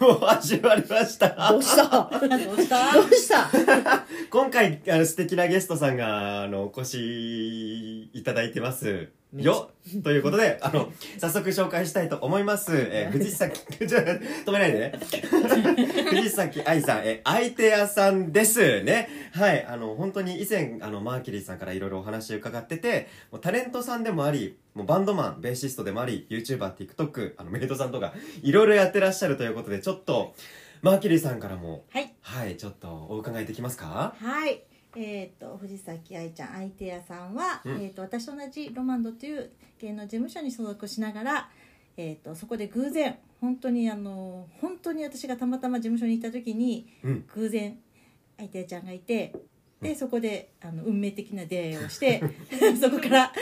も始まりました。どうした？どうした？どうした？今回、あの、素敵なゲストさんが、あの、お越しいただいてます。よということで、あの、早速紹介したいと思います。えー、藤崎、ちょ止めないでね。藤崎愛さん、えー、相手屋さんですね。はい、あの、本当に以前、あの、マーキュリーさんからいろいろお話伺ってて、もうタレントさんでもあり、もうバンドマン、ベーシストでもあり、YouTuber、TikTok、あの、メイドさんとか、いろいろやってらっしゃるということで、ちょっと、マーキュリーさんからも、はいはい、ちょっとお伺いできますか？はいえっ、と藤崎愛ちゃん相手屋さんは、うん。えっ、と私と同じロマンドという芸能事務所に所属しながらえー、とそこで偶然本当にあの本当に私がたまたま事務所に行った時にうん。偶然相手屋ちゃんがいてうん。でそこであの運命的な出会いをして そこからあ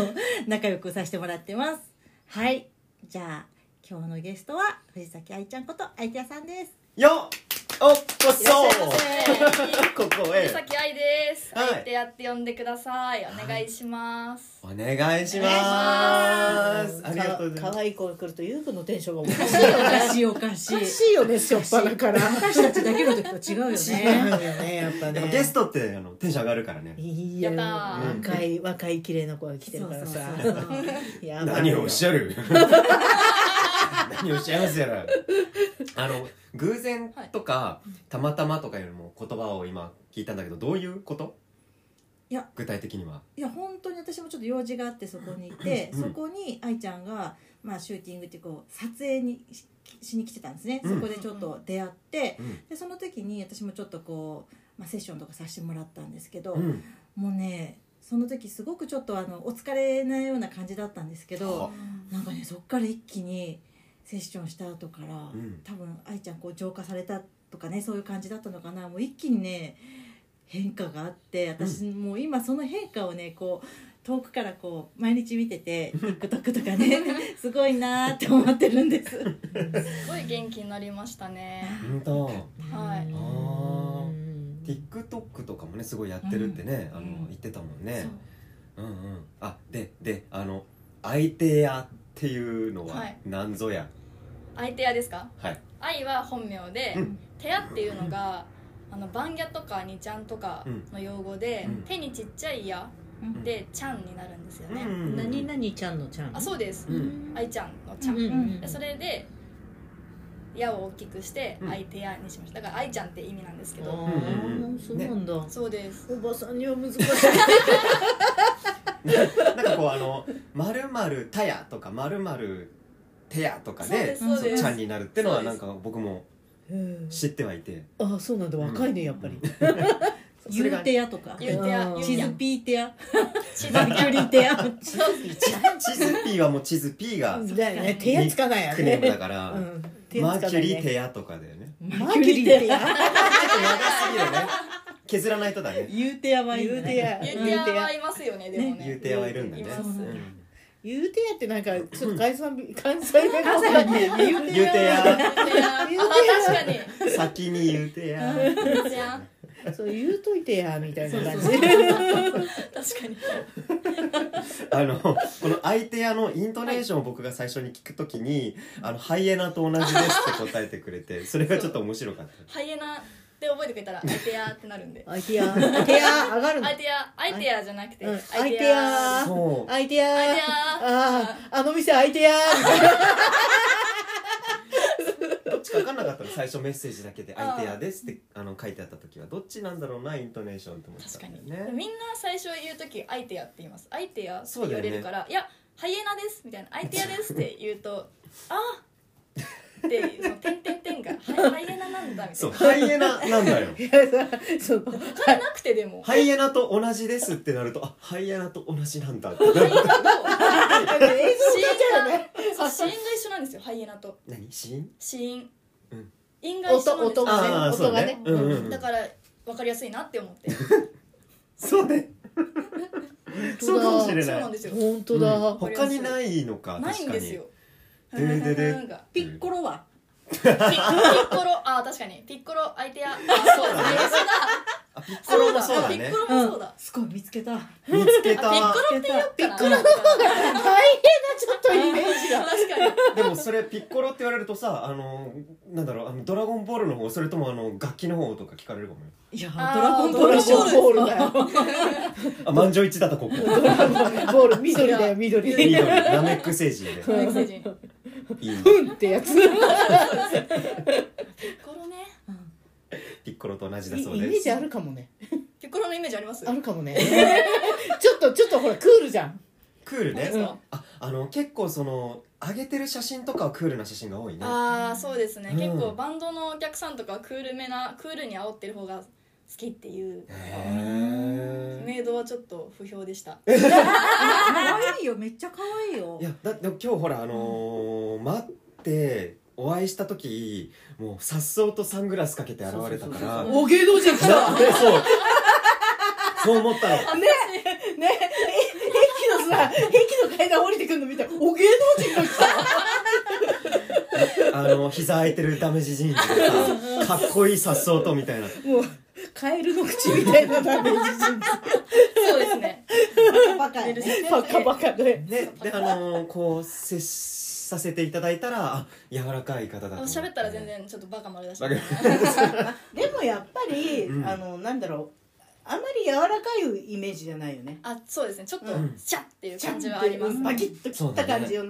の仲良くさせてもらってます。はい。じゃあ今日のゲストは藤崎愛ちゃんこと相手屋さんです。よっおっこそいらっしゃいませ。ここへ。藤崎愛です。はい。相手やって呼んでください。お願いします。お願いします。ありがとうございます。かわいい子が来るとゆうくんのテンションがおかしい。よおかねしいおかしい。おかしいよねしょっぱなから。私たちだけの時と違うよ違うねよねやっぱね。でもゲストってあのテンション上がるからね。いややったー。若い若い綺麗な子が来てるからさ。そうそうそう。やばいよ。何をおっしゃる？何をおっしゃいますやら。あの偶然とか、たまたまとかよりも言葉を今聞いたんだけどどういうこと？いや。具体的には。いや本当に私もちょっと用事があってそこにいて、うん。そこに愛ちゃんが、まあ、シューティングってこう撮影にししに来てたんですね、うん。そこでちょっと出会ってうん。でその時に私もちょっとこう、まあ、セッションとかさせてもらったんですけど、うん。もうねその時すごくちょっとあのお疲れなような感じだったんですけはどなんかねそっから一気にセッションした後から、ん。多分愛ちゃんこう浄化されたとかねそういう感じだったのかな。もう一気にね変化があって私もう今その変化をねこう遠くからこう毎日見てて TikTok とかね すごいなーって思ってるんです。すごい元気になりましたね。本当。はい。あー。うん TikTok とかもねすごいやってるってね、あのうん言ってたもんね。そううんうん。あでであの相手屋っていうのははい。何ぞや？相手屋ですか？はい、愛は本名で、うん。手屋っていうのが、あのバンギャとかニちゃんとかの用語で、うん。手にちっちゃい矢うん。でちゃんになるんですよね。うん。何々ちゃんのちゃん？あそうです。うん。愛ちゃんのちゃん。うんうんでそれで矢を大きくしてうん。相手屋にしました。だから愛ちゃんって意味なんですけど、あうんうんーそうなんだ。そうです。おばさんには難しい なんかこうあの「まるまるたや」とか「まるまるてや」とかそうでですそうです。ちゃんになるってのはなんか僕もうん知ってはいて。あそうなんだ。若いねやっぱり。それが言うてやとか。言うてやうん。言うてや。地図ピーテや。地図マキュリテや。チズピーはもうチズピーがだよね。手やつかないやクネームだねから、うん。マーキュリー手テヤとかだよね。マーキュリー手や。ちょっと長すぎるね削らないとだね言うてやはい言うてや。言うてやはいますよねでもね。言うてやはいるんだね。言うてやってなんかちょっと関西弁関西弁関西弁ね言うて言うてや。言うてや。あ確かに。先に言うてや。そう言うといてやみたいな感じ。確かにあのこの相手屋のイントネーションを僕が最初に聞くときに「あのハイエナと同じです」って答えてくれてそれがちょっと面白かった。ハイエナって覚えてくれたら相手やってなるんで。相手や相手や上がるの？相手や相手やじゃなくてうん。相手相手ややそう。相手や相手やあああの店相手やみたいなどっちか分かんなかったの最初メッセージだけで「相手屋です」ってあの書いてあった時は。どっちなんだろうなイントネーションって思って。た確かに、んだよねみんな最初言う時相手やって言います。相手やって言われるから、いやハイエナですみたいな。相手やですって言うと あってその点点点がハイ ハイエナなんだみたそいうなハイエナなんだよ。いやさそう。分からなくてでも。ハイエナと同じですってなるとあハイエナと同じなんだってなる。映像になっちゃうよねそう死因が一緒なんですよハイエナと。何？死因死因音が一緒なんですよ。音音がねあーそうね。音がね。うんうんだから分かりやすいなって思って。そうね。そうかもしれない。そうなんですよ。本当だ、うん。他にないのかない確かに。んですよででで。でなんかピッコロは？ピピッコロあ確かに。ピッコロ相手や。あそうだピッコロもそうだね。ピッコロもそうだ。すごい見つけた。見つけあピッコたロって言ピッコロ。大変なちょっとイメージが。確かに。でもそれピッコロって言われるとさあのなんだろうあのドラゴンボールの方それともあの楽器の方とか聞かれるかもよ。いやドラゴンボールゴンボール。だよあ満場一致だったここ。ドラゴンボール緑だよ緑。緑。ナメック星人で。うんメッセージピいいね。ふんってやつ。イッコロねピッコロと同じだイそうです。メージあるかもね。ピッコロのイメージあります？あるかもね。ちょっとちょっとほらクールじゃん。クールね。そう。ですかああの結構その上げてる写真とかはクールな写真が多いね。ああそうですね、うん。結構バンドのお客さんとかはクールめなクールに煽ってる方が好きっていうへメイドはちょっと不評でした。可愛いよめっちゃ可愛いよ。いやだって今日ほらあのー待ってお会いした時もうさっそうとサングラスかけて現れたから。お芸能人来たそう。そう思ったの。ねね駅のさ駅の階段降りてくるの見たらお芸能人が来たあの膝空いてるダメージジーンズでさかっこいいさっそうとみたいな。もうカエルの口みたいなダメージジーンズそうですね。バカやねバカバカでねであのーこう接させていただいたらあ柔らかい方だと思って。喋ったら全然ちょっとバカ丸出しバ でもやっぱり、うん。あのなんだろう。あんまり柔らかいイメージじゃないよね。あそうですね。ちょっとうん。シャッっていう感じはあります、バキッと切った感じは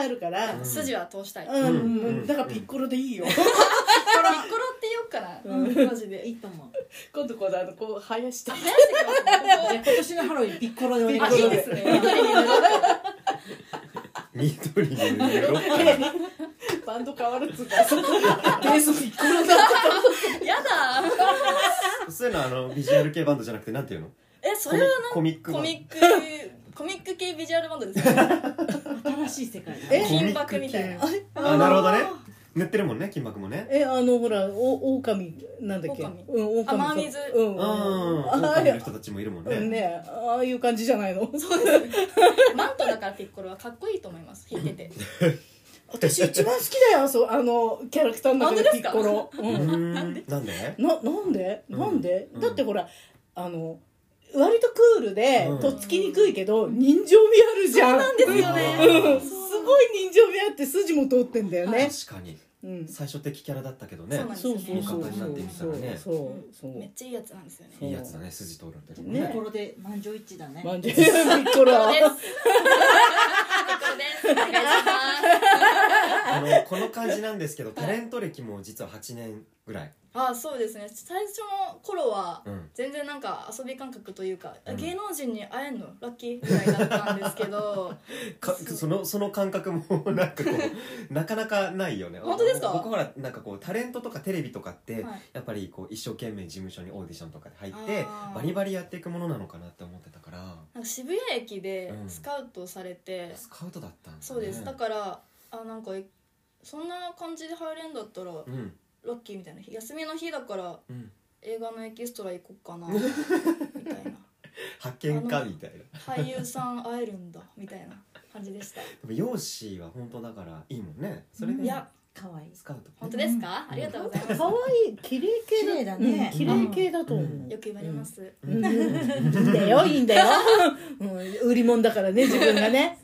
あるからうん。筋は通したい、うん、うん。うん。だからピッコロでいいよ、ピッコロうかな、うん。マジで。いいと思う。今度このあのこう生やして。生やしてきますね。じゃあ今年のハロウィンピッコロでお願いしあますいいですね。緑に塗ろう緑に塗ろうかなバンド変わるっつうか。ベースピッコロだやだ。そういうのはあのビジュアル系バンドじゃなくてなんていうの？えそれはコミックコミックコミック系ビジュアルバンドですよね新しい世界だ。え金箔みたいな。あなるほどね塗ってるもんね金箔もね。えあのほらお狼なんだっけ？狼。うん狼雨水うんうん。ああ狼の人たちもいるもんね。うんねああいう感じじゃないの？そうです。ねマントだからピッコロはかっこいいと思います。弾いてて。私一番好きだよそうあのキャラクターの中でピッコロ、う、うん。ーんなんで？ななんで？うん。なんで、うん。だってほらあの割とクールで、うん。とっつきにくいけど人情味あるじゃん。そうなんですよね。うん。すごい人情味あって筋も通ってんだよね、確かにうん。最初敵キャラだったけどね。そうなんですそうそうそう味方になってみたらね。そうそうそうめっちゃいいやつなんですよね。いいやつだね筋通るってとこね。ピッコロで満場一致だね。まんじゅうピッコロです。ピッコロです。お願いしあのこの感じなんですけどタレント歴も実は8年ぐらいあそうですね。最初の頃はうん。全然なんか遊び感覚というか、うん。芸能人に会えんの？ラッキー？ぐらいだったんですけど。かそのその感覚もなんかこう なかなかないよね。本当ですか？僕ほらなんかこうタレントとかテレビとかって、はい。やっぱりこう一生懸命事務所にオーディションとかで入ってあー。バリバリやっていくものなのかなって思ってたから。なんか渋谷駅でうん。スカウトされて、スカウトだったんだ、ね、そうです。だからあなんかえそんな感じで入れんだったらうんラッキーみたいな。休みの日だからうん。映画のエキストラ行こっかなみたいな。発見かみたいな。俳優さん会えるんだみたいな感じでした。でも容姿は本当だからいいもんね。それでいや可愛い。スカウト。本当ですか、ありがとうございます。可愛い綺麗系綺麗だね。うん。綺麗系だと思う、うん。よく言われます、うん。いいんだよいいんだよ、うん、売り物だからね自分がね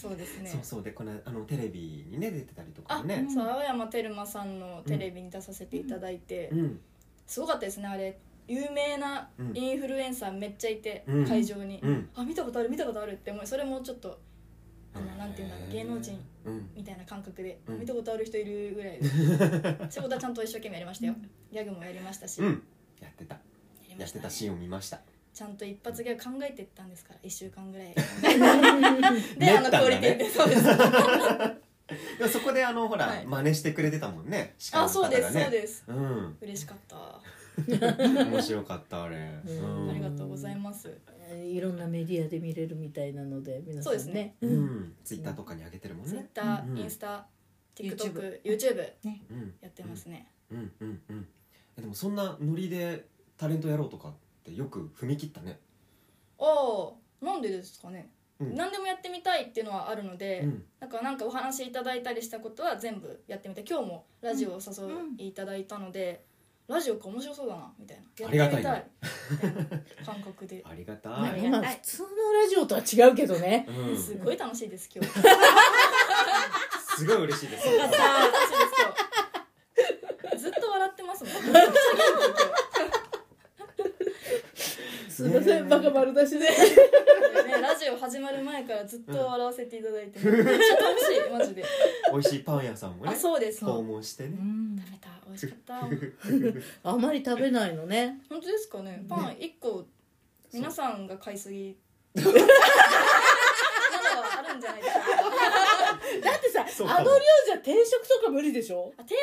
そうですね。そうそう。でこのあのテレビにね出てたりとかあ、ね。そう青山テルマさんのテレビに出させていただいて、うん。すごかったですねあれ。有名なうん。インフルエンサーめっちゃいて、うん。会場に、うん。あ見たことある見たことあるって思いそれもちょっとあのなんていうんだろう芸能人うん。みたいな感覚で、うん。見たことある人いるぐらい。で 仕事はちゃんと一生懸命やりましたよ。ギャグもやりましたし、やうん。やってた。やってたシーンを見ましたちゃんと一発ギャグ考えてったんですから1週間ぐらい。で練あのクオリティで。そうです。そこであのほら、はい。真似してくれてたもんね。司会あのそうですそうです。うん。嬉しかった、面白かったあれ、うん。ありがとうございます。いろんなメディアで見れるみたいなので皆さんね。そうですね。うん、ツイッターとかに上げてるもんツイッねター、うんインスタ TikTok、YouTube ね。うん。やってますね、うん。うん。うん。えでもそんなノリでタレントやろうとかってよく踏み切ったね。ああなんでですかね、うん。何でもやってみたいっていうのはあるので、うん。なんかなんかお話いただいたりしたことは全部やってみて今日もラジオをお誘いいただいたので、ラジオか面白そうだなみたいな。ありがたいね。やってみたい。感覚で。ありがたまあい、今普通のラジオとは違うけどね。うん、すごい楽しいです今日。すごい嬉しいです楽しいです今日ずっと笑ってますもんめちゃくちゃ元気すいませんバカ丸出しで。ラジオ始まる前からずっと笑わせていただいて、めっちゃ楽しいマジで。美味しいパン屋さんもねあそうです。訪問してね。うん。食べた。美味しかった。あんまり食べないのね。本当ですかね。パン一個皆さんが買いすぎ。まだあるんじゃないですか。だってさあの量じゃ定食とか無理でしょ？あ定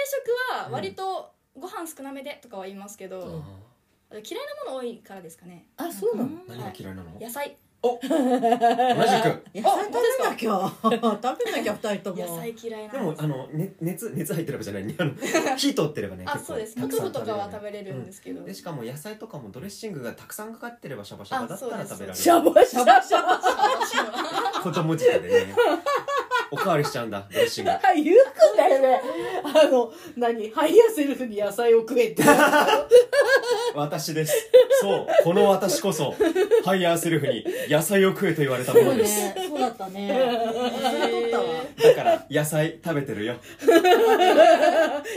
食は割とご飯少なめでとかは言いますけど、あ嫌いなもの多いからですかね。あそうなの？ー何が嫌いなの？野菜。同じく。野菜食べなあきゃ。食べなきゃ二人とも。野菜嫌いでなんです。もあの、ね、熱熱入ってればじゃない。ね あの火通ってればねあそうです。ポトフとかは食べれるんですけど、でしかも野菜とかもドレッシングがたくさんかかってればシャバシャバだったら食べられる。シャバシャバシャバ子供舌でね。おかわりしちゃうんだドレッシング。言うくんだよね。あの何？ higher self に野菜を食えって私です。そう。この私こそ higher self に野菜を食えと言われたもそうのです。ね。そうだったね。忘れとったわ。だから野菜食べてるよ。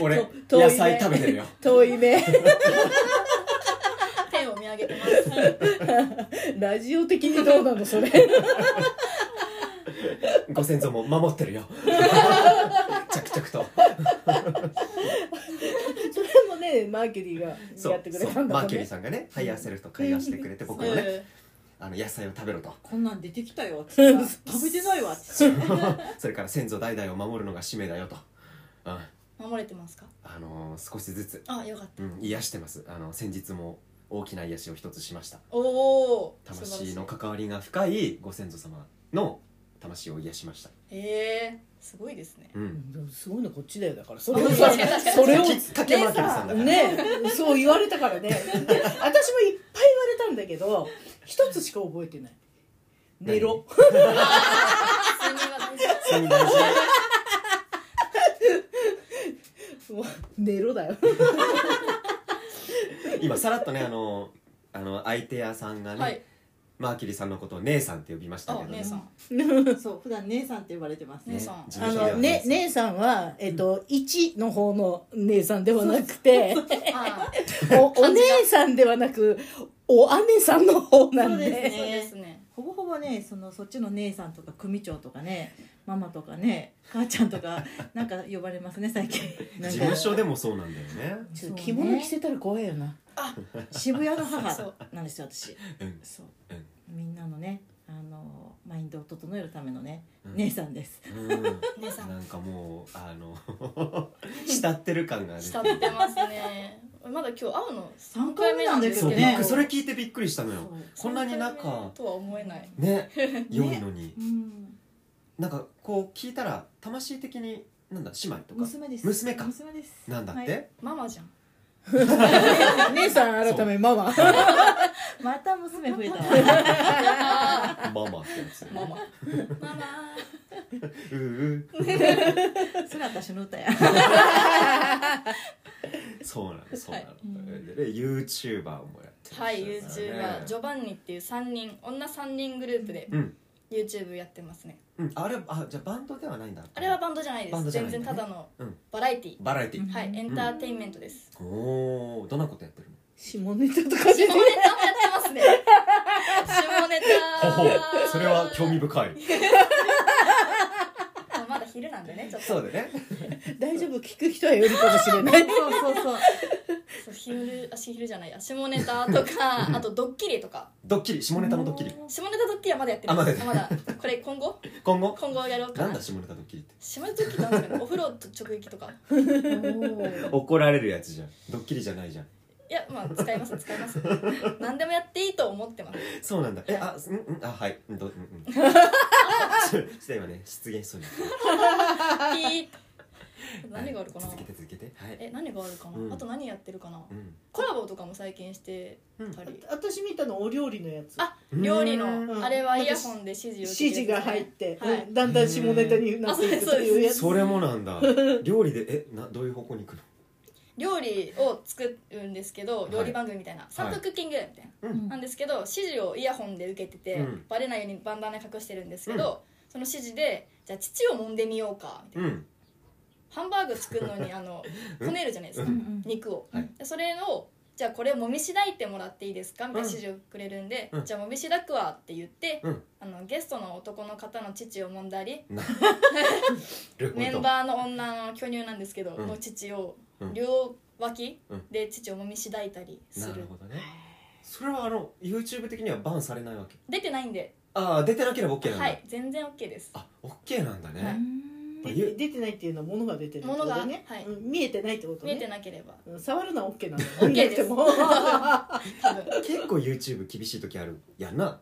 俺野菜食べてるよ。遠いね。天を見上げてます。ラジオ的にどうなのそれ。ご先祖も守ってるよ。着々とそれもねマーキュリーがそうやってくれたそうんマーキュリーさんがねハイヤーセルフと会話してくれて僕もねえあの野菜を食べろと。こんなん出てきたよって食べてないわって言ってそれから先祖代々を守るのが使命だよと、うん、ー守れてますか？あのー少しずつ、あよかった。うん、癒してます。あの先日も大きな癒しを一つしました。おお魂の関わりが深いご先祖様の魂を癒しました、へえすごいですね。うん、すごいのこっちだよだから。そあれをそれをきっかけマーキュリーさんねそう言われたからね。で私もいっぱい言われたんだけど一つしか覚えてない。寝ろ。寝ろだよ。今さらっとねあのあの相手屋さんがね、はいマーキュリーさんのことを姉さんって呼びましたけあど、ね、姉さん。そう普段姉さんって呼ばれてます。ね姉さん。事あのね姉さん。はえっと1の方の姉さんではなくて お姉さんではなくお姉さんの方なんそうですでね。そうですね。ほぼほぼねそのそっちの姉さんとか組長とかねママとかね母ちゃんとか なんか呼ばれますね最近。事務所でもそうなんだよね。ちょっと着物着せたら怖いよな。渋谷の母なんですよ私。うん。そう。うん。みんなのねあのマインドを整えるためのね、うん。姉さんです。うん。姉さん。なんかもうあの 慕ってる感が出て慕ってますね。まだ今日会うの三回目なんですそうよねびっくりそれ聞いてびっくりしたのよ。そこんなに仲目とは思えない。ね 良いのに、うん。なんかこう聞いたら魂的になんだ姉妹とか？娘です。娘か。娘です。なんだって、はい。ママじゃん 姉さん改めママ。また娘増えたわ。ママってやつママ。ママ。うう。それ私の歌や。そうなのそうなの、はい。でで YouTuber もやってまはい YouTuber ジョバンニっていう3人女3人グループで。うん YouTube やってますね。うん、あれあじゃあバンドではないんだ。あれはバンドじゃないです。バンドじゃないんだね。全然ただのうん。バラエティ。バラエティ、うん。はいエンターテインメントです。おおどんなことやってるの？下ネタとか下ネタもやってますね。下ネタほほそれは興味深い。あ まだ昼なんでねちょっと。そうだね。大丈夫？聞く人はよるかもしれない。そうそうそうそう昼あ昼じゃないや下ネタとかあとドッキリとか。ドッキリ下ネタのドッキリ。下ネタドッキリはまだやってない。あまだやってまだ。これ今後？今後？今後やろうかな。んなだ下ネタドッキリって。下ネタドッキリなんですかね。お風呂と直撃とか。怒られるやつじゃん。ドッキリじゃないじゃん。いやまあ使います使います。何でもやっていいと思ってます。そうなんだ。えあうんうんあはい。うんどうんうん。ちょっと今ね失言しそうにピー 何があるかな、続けて続けて。はい。え何があるかな、うん。あと何やってるかな、うん。コラボとかも最近してたり、私見たのお料理のやつ。あ料理の、うん。あれはイヤホンで指示を受け指示が入って、はい。うんだんだん下ネタになっていくというやつ。それもなんだ。料理でえなどういう方向に行くの？料理を作るんですけどい。料理番組みたいな、サンドクッキングみたいな、うん。なんですけど指示をイヤホンで受けてて、うん。バレないようにバンダナ隠してるんですけど、その指示でじゃあ乳を揉んでみようかみたいな、うんハンバーグ作るのにあのこねるじゃないですか、うん。肉を、はい。でそれをじゃあこれをもみしだいてもらっていいですかみたいな指示をくれるんで、うん。じゃあもみしだくわって言って、うん。あのゲストの男の方の乳を揉んだり メンバーの女の巨乳なんですけど、うん。の乳をうん。両脇うん。で乳をもみしだいたりすなる,、るほどね。それはあの YouTube 的にはバンされないわけ？出てないんで。ああ出てなければ OK なんだ、はい全然 OK です。あ OK なんだね、はい。で出てないっていうのは物が出てるってことね。物がはい。うん見えてないってことね。見えてなければ。うん触るのは OK なの。OK です。も。結構 YouTube 厳しい時あるやんな。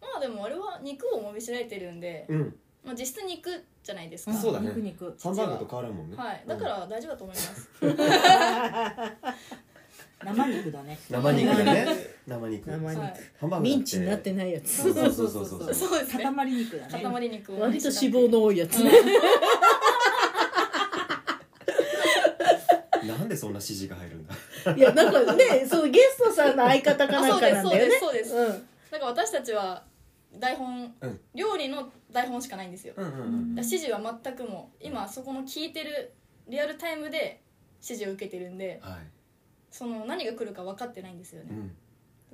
まあでもあれは肉をもみしだいてるんで、うん。まあ、実質肉じゃないですか、そうだね。肉肉。ハンバーグと変わらんもんね。はい。だから大丈夫だと思います、生肉だね。生肉だね。生肉。生肉。はい。ハンバーグだミンチになってないやつ。そうそうそうそうそう。そうですね。塊肉だね。塊肉を割と脂肪の多いやつ。ね なんでそんな指示が入るんだ？いやなんかねそのゲストさんの相方かなんかなんだよね。あそうですそうですそうなんか私たちは台本、うん。料理の台本しかないんですよ、うんうんうん。だから指示は全くもう今そこの聞いてるリアルタイムで指示を受けてるんではいその何が来るか分かってないんですよね、うん。だか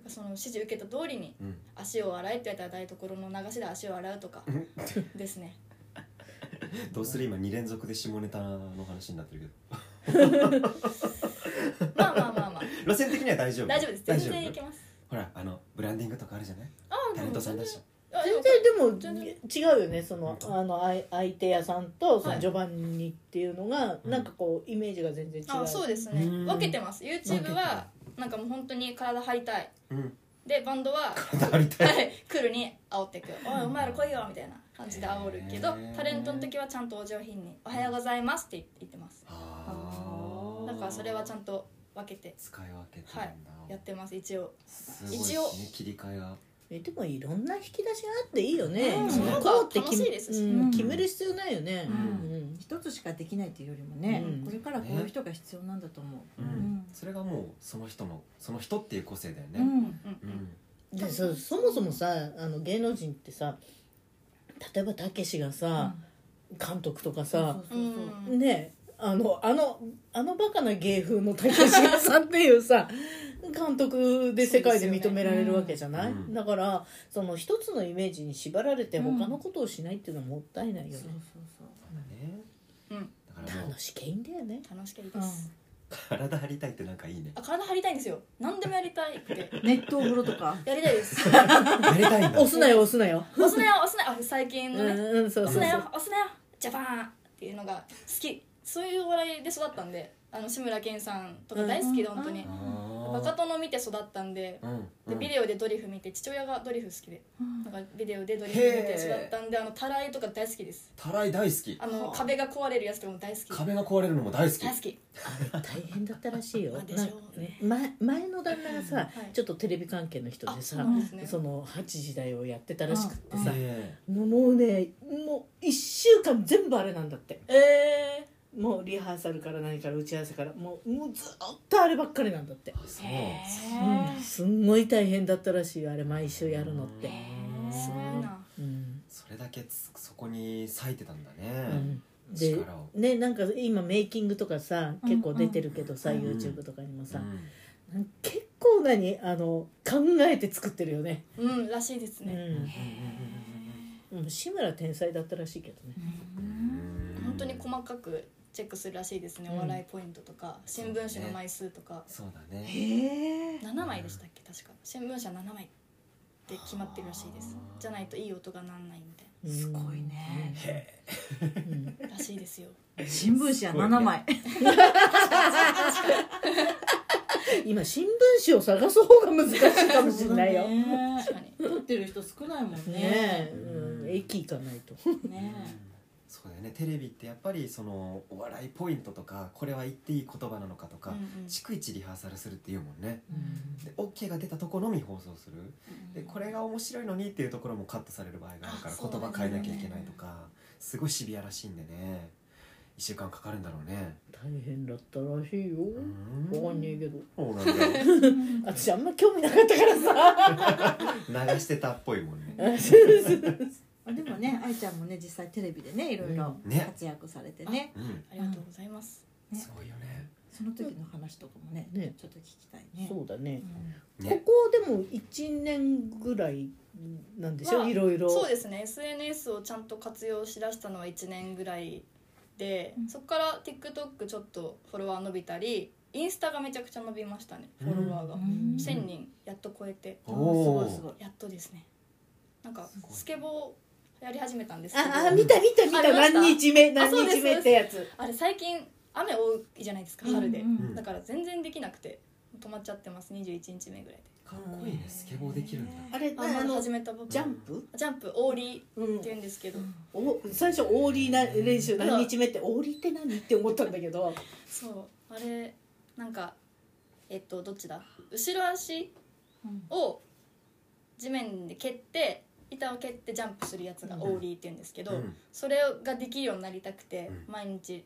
らその指示受けた通りにうん。足を洗えって言われたら台所の流しで足を洗うとかうん。ですね。どうする今2連続で下ネタの話になってるけど。まあまあまあまあ。路線的には大丈夫。大丈夫です。全然いけます。ほらあのブランディングとかあるじゃない？ああタレントさんだし全然でも全違うよねそのあの相相手屋さんとそはい。のジョバンニっていうのが、うん。なんかこうイメージが全然違う。あそうですね。うん。分けてます。YouTube はなんかもう本当に体張りたい。うん。でバンドはありたい。はい。クールに煽ってく「おいお前ら来いよ」みたいな感じで煽るけどタレントの時はちゃんとお上品に「おはようございます」って言ってます。だからそれはちゃんと分けて。使い分けてるんだ、やってます一応。一応。ね切り替えがえでもいろんな引き出しがあっていいよね、うん。こうって決めうん。うん。決める必要ないよね、うん。うん。一つしかできないっていうよりもね、うん。これからこういう人が必要なんだと思う、うん。うん。それがもうその人のその人っていう個性だよね。うん。うん。うん。でそそもそもさあの芸能人ってさ例えばたけしがさ、監督とかさ、そうそうそうう。んねあのあのあのバカな芸風のたけしさんっていうさ監督で世界で認められるわけじゃない、うん。だからその一つのイメージに縛られてうん。他のことをしないっていうのはもったいないよそうね、そう。そうね。うん。だからもう楽しけいんだよね。楽しけいいです。体張りたいってなんかいいね。あ体張りたいんですよ。何でもやりたいって。熱湯風呂とか。やりたいです。やりたいんだ。押すなよ押すなよ。押すなよ押すなよ。あ最近うんのね押すなよ押すなよ。ジャパンっていうのが好き。そういうお笑いで育ったんであの志村けんさんとか大好きでうん本当にバカ殿見て育ったんでうんでビデオでドリフ見て父親がドリフ好きでうん。なんかビデオでドリフ見て育ったんであのたらいとか大好きです。たらい大好き。あの壁が壊れるやつとかも大好き。壁が壊れるのも大好き。大好き。あれ大変だったらしいよ。まあでしょう。ね。な前前の旦那がさ、い。ちょっとテレビ関係の人あでさその8時台をやってたらしくってさ、ねもうねもう1週間全部あれなんだって。えもうリハーサルから何から打ち合わせからもうもうずっとあればっかりなんだって、あそううん、すんごい大変だったらしいよあれ毎週やるのって、すごいな。うん。それだけつそこに割いてたんだうねん、で力を。ねなんか今メイキングとかさ結構出てるけどさ、うん。YouTube とかにもさ、うん。なん結構何あの考えて作ってるよね、うんらしいですね。うん。うん、志村天才だったらしいけどね、うん。本当に細かくチェックするらしいですね。うん。お笑いポイントとか新聞紙の枚数とか。そうだね。へえ7枚でしたっけ？確か。新聞紙は7枚って決まってるらしいです。じゃないといい音がなんないみたいうんすごいね。うんならしいですよ。新聞紙は7枚、今新聞紙を探す方が難しいかもしれないよ。ねね。確かに。撮ってる人少ないもんね。え、うん、駅行かないと、ねそうだよね。テレビってやっぱりそのお笑いポイントとかこれは言っていい言葉なのかとか、うんうん。逐一リハーサルするっていうもんね。で OK が出たとこのみ放送する。でこれが面白いのにっていうところもカットされる場合があるから言葉変えなきゃいけないとかすごいシビアらしいんでね。1週間かかるんだろうね。大変だったらしいよ。うん。わかんねえけど。そうなんだよ。私あんま興味なかったからさ。流してたっぽいもんね あでもね愛ちゃんもね実際テレビでねいろいろ活躍されてね。うん。ありがとうございます、ね。すごいよね。その時の話とかもねね。ちょっと聞きたいね。そうだね。うん。ね。ここでも1年ぐらいなんでしょ、まあいろいろ。そうですね。SNS をちゃんと活用しだしたのは1年ぐらいで、うん。そこから TikTok ちょっとフォロワー伸びたりインスタがめちゃくちゃ伸びましたねフォロワーが、うん。1000人やっと超えて。すごいすごい。やっとですね。なんかスケボーやり始めたんですけど。ああ見た見た見た。何日目？何日目ってやつ。あれ最近雨多いじゃないですか春で、うん。うんだから全然できなくて止まっちゃってます。21日目ぐらいで。かっこいいね。スケボーできるんだ。あれあの始めた僕ジャンプ、ジャンプオーリーうんって言うんですけど、お最初オーリーな練習何日目ってオーリーって何？って思ったんだけど。そう。あれなんかえっとどっちだ？後ろ足うんを地面で蹴って板を蹴ってジャンプするやつがオーリーって言うんですけど、うん。それができるようになりたくて、うん。毎日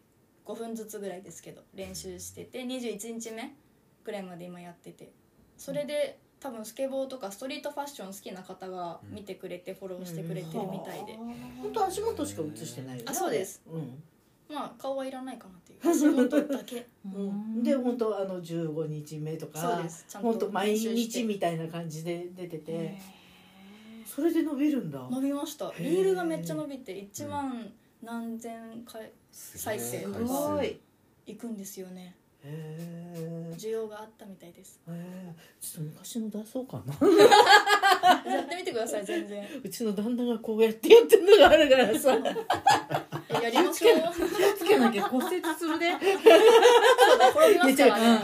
5分ずつぐらいですけど練習してて21日目ぐらいまで今やっててそれで多分スケボーとかストリートファッション好きな方が見てくれてフォローしてくれてるみたいで、本当足元しか映してない。よねあそうです。うん。まあ顔はいらないかなっていう。仕事だけ。うん、で本当あの15日目とかそうです。ちゃんと本当毎日みたいな感じで出ててへそれで伸びるんだ。伸びました。リー。ルがめっちゃ伸びて1万何千回再生ーすごい。くんですよね。へえ需要があったみたいです。へえちょっと昔の出そうかな。やってみてください全然。うちの旦那がこうやってやってるのがあるからさ。えやりましょう。つけなきゃ骨折するで そうだ転びますからね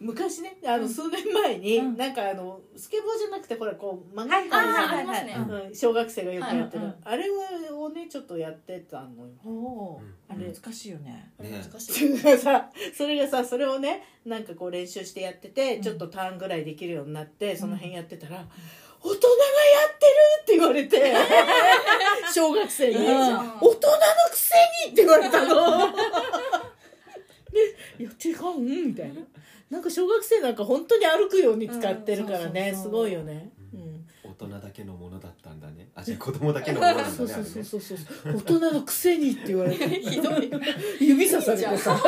昔ねあの数年前に、うん。なんかあのスケボーじゃなくてほらこう曲がりあーありますねうん小学生がよくやってる、はいあれをねちょっとやってたのよ。あれ難しいよね。あれね。難しい。それがさそれがさそれをねなんかこう練習してやってて、うん。ちょっとターンぐらいできるようになってその辺やってたら「大人がやってる!」って言われて 小学生に「うん。大人のくせに!」って言われたの。で「いや違うん」みたいな。なんか小学生なんか本当に歩くように使ってるからね、すごいよね。人だけのものだったんだね。あじゃあ子供だけのものなんだね そうそうそうそうそう。大人のくせにって言われて。ひどい。指さされてさ。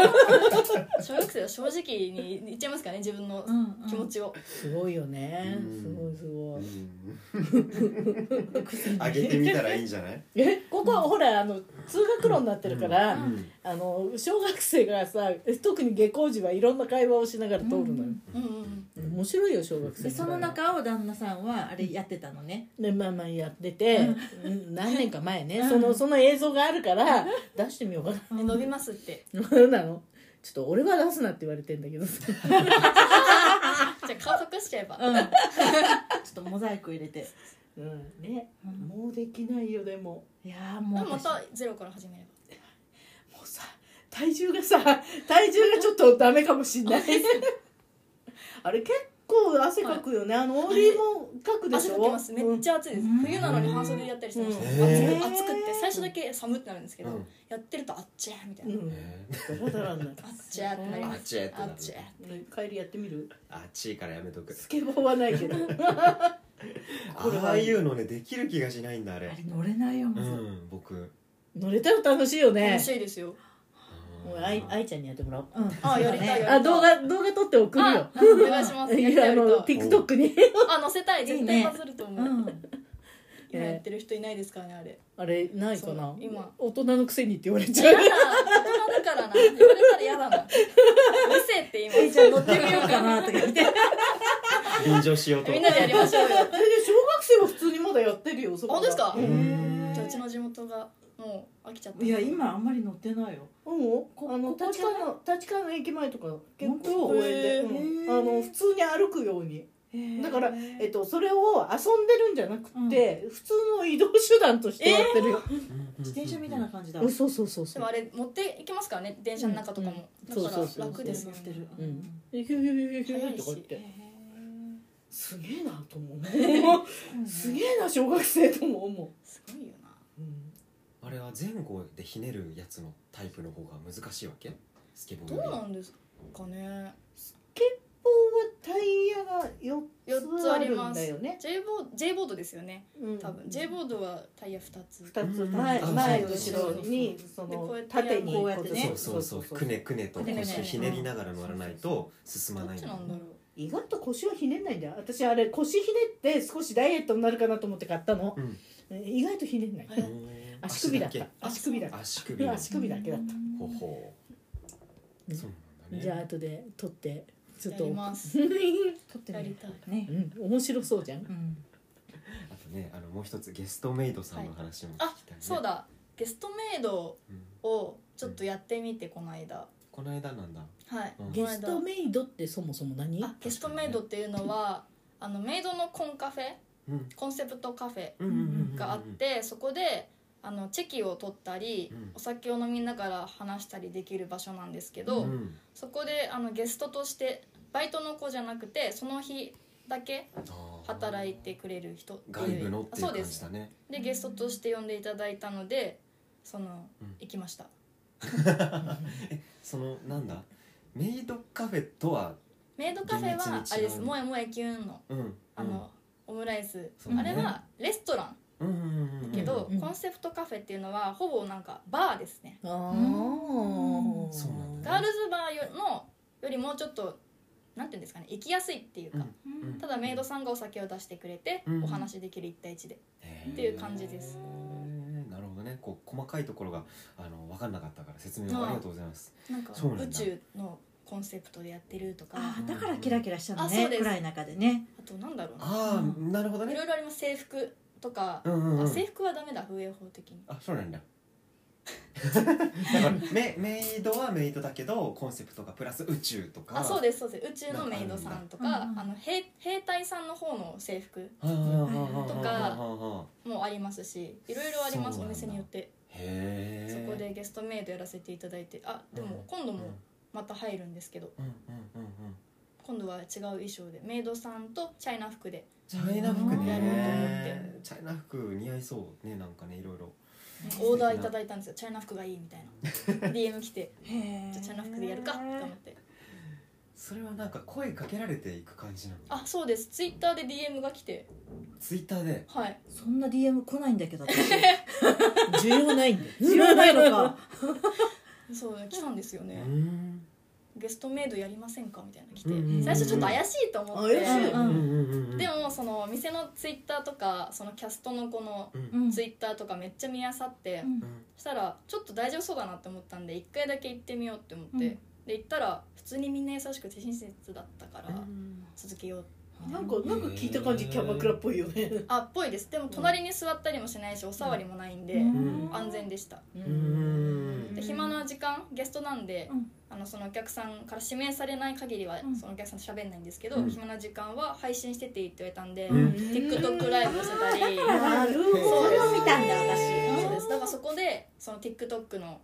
小学生は正直に言っちゃいますからね自分の気持ちを、すごいよね。うんすごいすごい。うん。上げてみたらいいんじゃない？えここはほらあの通学路になってるから、うん。あの小学生がさ特に下校時はいろんな会話をしながら通るのよ、うんうん面白いよ小学生でその中を旦那さんはあれやってたのね。でまあまあやってて、うん。何年か前ね、うん。そのその映像があるから出してみようかな。うん、で伸びますって。何なの？ちょっと俺は出すなって言われてんだけど。さじゃあ顔隠しちゃえば、うん。ちょっとモザイク入れて。うん。ね、うん。もうできないよでも。いやーもうま私。たゼロから始めれば。もうさ体重がさ体重がちょっとダメかもしんないあれ結構汗かくよね、あのオーリーもかくでしょ？汗かきます。めっちゃ暑いです、うん。冬なのに半袖でやったりしてました、うん。へー。暑く暑くって最初だけ寒ってなるんですけど、うん。やってるとあっちゃーみたいな、うん、えだからなんだあっちゃーってなりあっますちゃーってなる。あっちゃー帰りやってみる？あっちいからやめとく。スケボーはないけど。これはああいうのねできる気がしないんだあれ。あれ乗れないようまず、ん僕。乗れたら楽しいよね。楽しいですよもうあいあいちゃんにやってもらおう。うん。あやりたいあ動画動画撮って送るよ。あお願いします。やりいやあのたいやりたい TikTok に。あ載せたい。絶対バズると思う。うん。今やってる人いないですからねあれ。あれないかな？今。大人のくせにって言われちゃう。大人だからな。言われたら嫌だな。うるせえって今えじゃあ乗ってみようかなとか言って。臨場しようと。みんなでやりましょうよ。小学生は普通にまだやってるよそこ本当ですか？じゃあうちの地元がもう飽きちゃった。いや今あんまり乗ってないよ。う？ん、あの立川の立川の駅前とか結構公園で、へうん。ー。あの普通に歩くように。だから、えっと、それを遊んでるんじゃなくて、普通の移動手段としてやってるよ、自転車みたいな感じだ。うんそうそうそうそう。でもあれ持っていけますからね電車の中とかも、うんだから楽ですよね。乗ってるう。ん。ヒュヒュヒュヒュヒュとか言って。すげえなと思う。すげえな小学生とも思すごいよあれは前後でひねるやつのタイプの方が難しいわけ？スケボーどより。うなんですかね？ケッポーはタイヤが4 4つつあるんますだよね。J ボード J ボードですよね。うん。多分。J ボードはタイヤ2つ。2つうん。前後ろに。そのでこうやって縦にこうやってね。そうそうそう。くねくねとくねくね腰ひねりながら乗らないと進まどっないちなんだろう意外と腰はひねんないんだよ。私あれ腰ひねって少しダイエットになるかなと思って買ったの。うん。意外とひねんない。え足首だった。足け。足首だった。足首の足首だけだった。ほほう。ん。そうなんだね。じゃあ後で撮ってちょっやとります。撮ってるやりたいね。うん。面白そうじゃん。うん。あとねあのもう一つゲストメイドさんの話も聞きたいね。そうだ。ゲストメイドうん。をちょっとやってみてこの間。この間なんだ。はい。うん。ゲストメイドってそもそも何？あゲストメイドっていうのはあのメイドのコンカフェ？うん。コンセプトカフェうんうんうんうん。があってそこであのチェキを取ったり、うん。お酒を飲みながら話したりできる場所なんですけど、うん。そこであのゲストとしてバイトの子じゃなくてその日だけ働いてくれる人って外部のっていうそうです。じだね。でゲストとして呼んでいただいたのでその、うん。行きました。そのなんだ？メイドカフェとはメイドカフェ厳密に違うはあれです「萌え萌えキュンの」うんあの、オムライス、そうね。あれはレストランけど、コンセプトカフェっていうのはほぼなんかバーですねああガールズバーのよりもうちょっとなんていうんですかね行きやすいっていうか、ただメイドさんがお酒を出してくれて、お話できる一対一でっていう感じですなるほどねこう細かいところがあの分かんなかったから説明ありがとうございますなんか宇宙のコンセプトでやってるとかあだからキラキラしたのあそうですね暗い中でねあとなんだろうああなるほどねいろいろあります制服とか、うんうんうん。あ制服はダメだ風営法的に。あそうなんだ。だからメメイドはメイドだけどコンセプトがプラス宇宙とか。あそうですそうです。宇宙のメイドさんとかあの兵兵隊さんの方の制服はあはあはあはあとかはあはあもありますしいろいろありますおそうなんだ店によって。へえそこでゲストメイドやらせていただいて。あでも今度もまた入るんですけど。うんうんうんうん今度は違う衣装でメイドさんとチャイナ服でチャイナ服やろうと思ねって。チャイナ服似合いそうねなんかねいろいろオーダーいただいたんですよ。チャイナ服がいいみたいな。DM 来て。じゃあチャイナ服でやるかと思って。それはなんか声かけられていく感じなの？あそうです。ツイッターで DM が来て。ツイッターで？はい。そんな DM 来ないんだけど私。需要ないんだよ知らないのか。そう来たんですようねんゲストメイドやりませんか？みたいなの来てうんうんうん最初ちょっと怪しいと思って。うんうん。でもその店のツイッターとかそのキャストの子のツイッターとかめっちゃ見あさって、うん。そしたらちょっと大丈夫そうだなって思ったんで一回だけ行ってみようって思って、うん。で行ったら普通にみんな優しくて親切だったから続けようなんかなんか聞いた感じキャバクラっぽいよね。あっぽいです。でも隣に座ったりもしないしお触りもないんで、うん。安全でした。ううんで暇な時間ゲストなんで、うん。あのそのお客さんから指名されない限りは、うん。そのお客さんと喋んないんですけど、うん。暇な時間は配信してていいって言われたんで、うん。TikTok ライブをしてたりなるほそれを見たんだそう私です。だからそこでその TikTok の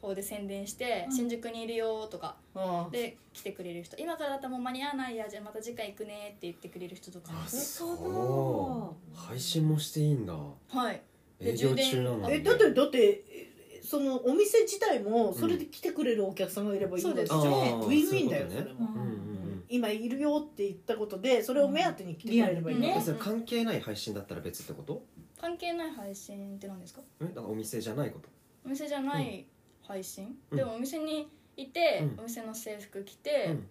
方で宣伝して「うん。新宿にいるよ」とかどで来てくれる人今からだったらもう間に合わないやじゃあまた次回行くねって言ってくれる人とか。あそう。配信もしていいんだ。はい。で充電。えだってだってえそのお店自体もそれで来てくれるお客さんがいればいいんだよそうですあーウィンウィンだよね今いるよって言ったことでそれを目当てに来てくれればいいんだよね。それ関係ない配信だったら別ってこと？関係ない配信って何ですか？えだからお店じゃないこと？お店じゃない配信、うん。でもお店にいて、うん。お店の制服着て、うん。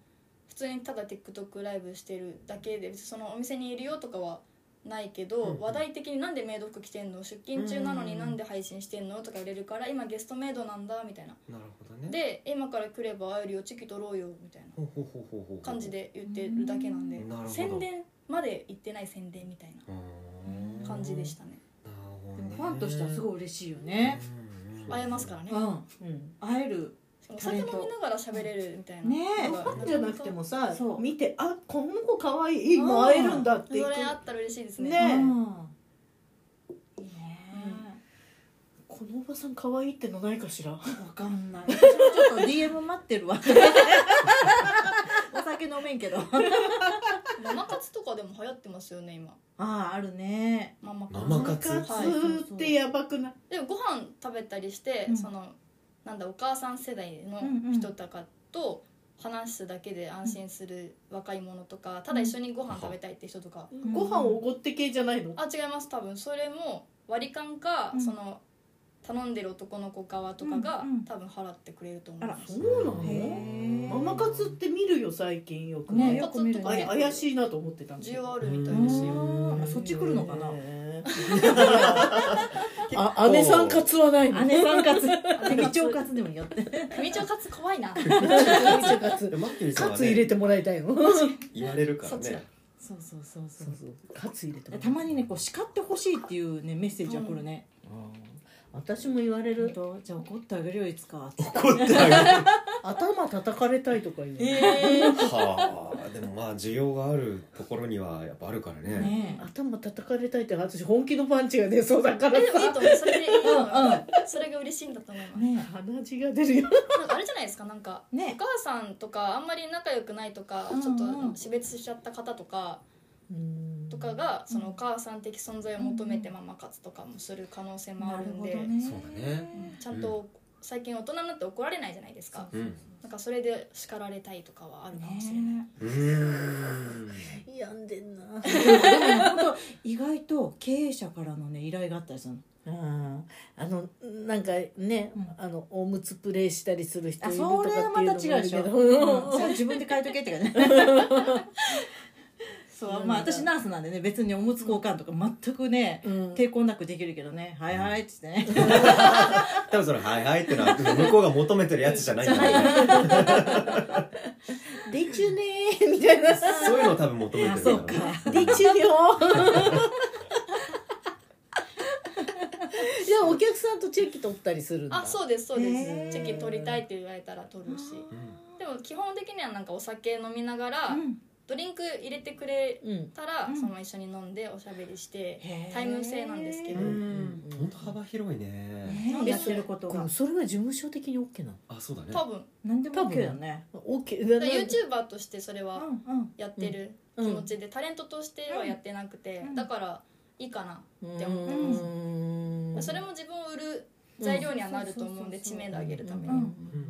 普通にただ TikTok ライブしてるだけで別にそのお店にいるよとかはないけど、うん話題的になんでメイド服着てんの？出勤中なのになんで配信してんの？とか言われるから今ゲストメイドなんだみたいな。なるほどね。で今から来れば会えるよチェキ取ろうよみたいな。感じで言ってるだけなんで。なるほど。宣伝まで言ってない宣伝みたいなうー。ん感じでしたね。なるほどね。でもファンとしてはすごい嬉しいよね。会えますからね。うん。うん。会えるお酒飲みながら喋れるみたいな。ねえファンじゃなくてもさ見てあこの子可愛いもう会えるんだってそいうれあったら嬉しいですね。ねこのおばさん可愛いってのないかしら？わかんない。ちょっと DM 待ってるわ。お酒飲めんけど。あママ活とかでも流行ってますよね今。ああるね。ママ活。ママ活ママ活ってやばくない？でもご飯食べたりして、うん。そのなんだお母さん世代のうんうん。人とかと話すだけで安心する若い者とか、ただ一緒にご飯食べたいって人とか、ご飯おごって系じゃないの？あ違います多分。それも割り勘か、うん。その頼んでる男の子側とかが、うんうん多分払ってくれると思います。そうなの？ママ活って見るよ最近よくね。ねよく見るあね怪しいなと思ってたんだ需要あるるみたいですよ。うんそっち来るのかな？ねあ姉さん活はないの？姉さん活。組長活でもよって組長活怖いな。活。活マッキーさん入れねてもらいたいの言われるからね。そうそうそうそそう。うそう。活入れてたまにねこう叱ってほしいっていうねメッセージが来るね、私も言われる。本当？じゃあ怒ってあげるよいつか。怒ってあげる。頭叩かれたいとか言うはあ。でもまあ需要があるところにはやっぱあるからね。ね頭叩かれたいって私本気のパンチが出そうだからえでもいいさと思うそれでいいと思う、うんうん。それが嬉しいんだと思います、ね鼻血が出るよ。あれじゃないですか？なんか、ねお母さんとかあんまり仲良くないとか、うんうんちょっと死別しちゃった方とかとかが、そのお母さん的存在を求めてママ活とかもする可能性もあなるるんで、ほどね。そうだね。ちゃんと最近大人になって怒られないじゃないですか、うん。なんかそれで叱られたいとかはあるかもしれない、ね。うーん。病んでんな。意外と経営者からのね依頼があったりするの。ああのなんかね、うん。あのおむつプレイしたりする人いあるとかっていうのそれはまた違うでし 自分で書いとけってかね そうまあ私ナースなんでね別におむつ交換とか全くね、うん。抵抗なくできるけどね「はいはい」っつってね。多分その「はいはい」ってのは向こうが求めてるやつじゃないからね。でちゅねーみたいな。そういうのを多分求めてるあそうかでちゅよいやお客さんとチェキ取ったりするんだ。あそうですそうです。チェキ取りたいって言われたら取るし。でも基本的にはなんかお酒飲みながら、うんドリンク入れてくれうんたら、うん。そのまま一緒に飲んでおしゃべりしてへー。タイム制なんですけど、うん。本当幅広いね。ね。やってることがそれは事務所的に OK なの？あそうだね。多分。何でも多分 OK だよね OK だだから YouTuber としてそれはうんうん。やってる気うん。持ちで、タレントとしてはやってなくて、うん。だからいいかな、って思ってますそれも自分を売る材料にはなると思うんで、うん。知名度上げるために、うん。う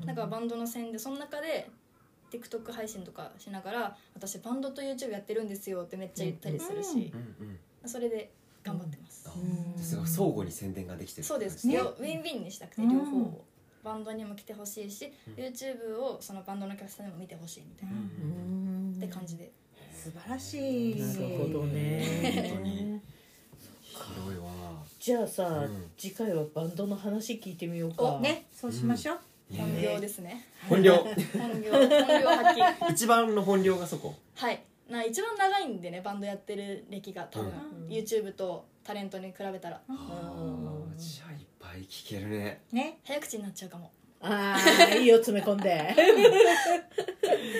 ん。だからバンドの宣伝その中で TikTok 配信とかしながら私バンドと YouTube やってるんですよってめっちゃ言ったりするし、うんうん。それで頑張ってます、あすごい相互に宣伝ができてるそうです、ね。両ウィンウィンにしたくてうん。両方を、バンドにも来てほしいし、うん。YouTube をそのバンドのお客さんにも見てほしいみたいな、うんって感じで。素晴らしい。なるほどね。本当に。広いわ。じゃあさ、うん。次回はバンドの話聞いてみようか。おねそうしましょう、本業ですね。本領本業。本領発揮。一番の本領がそこ。はい。な一番長いんでねバンドやってる歴が多分、うん。YouTube とタレントに比べたら。あーじゃあいっぱい聞けるね。ね。早口になっちゃうかも。ああ いいよ詰め込んで。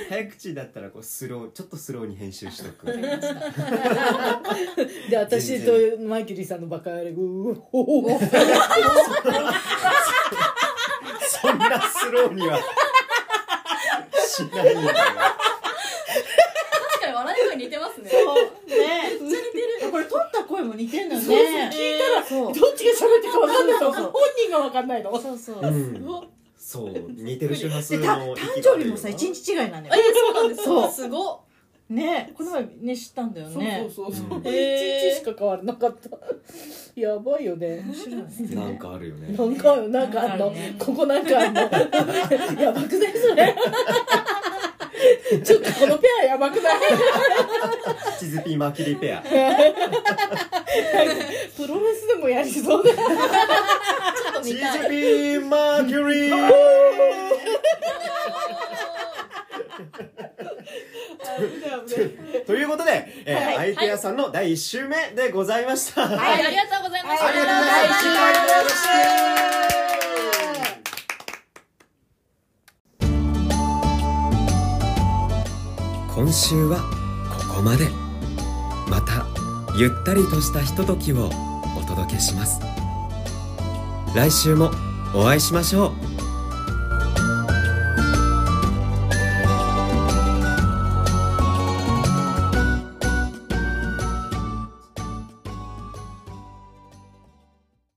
早口だったらこうスローちょっとスローに編集しとく。で私と全マイケリーさんのバカやれ。ぐーほほほスローには。しないんだが確かに笑い声似てますね。ね。これ撮った声も似てんだよね。そうそう聞いたらそう。どっちが喋ってるか分かんないのそう。そ う本人が分かんないのそうそう、うん。ごっそう似てる周波数でたの誕生日もさ一日違いなのよ。えそうなんです。そう。すごっねこの前ね知ったんだよそうねそうそうそう。うん。一日しか変わらなかった。やばいよね。面白いね。なんかあるよね。なんかなんかあんの。なんかあるね。ここなんかあんの。やばくないそれ。ちょっとこのペアやばくない？チズピーマーキュリーペア。プロレスでもやりそうだ。チズピーマーキュリー ということで、えーはい、相手屋さんの第1週目でございました。はい、ありがとうございました。ありがとうございました。今週はここまでまたゆったりとしたひとときをお届けします来週もお会いしましょう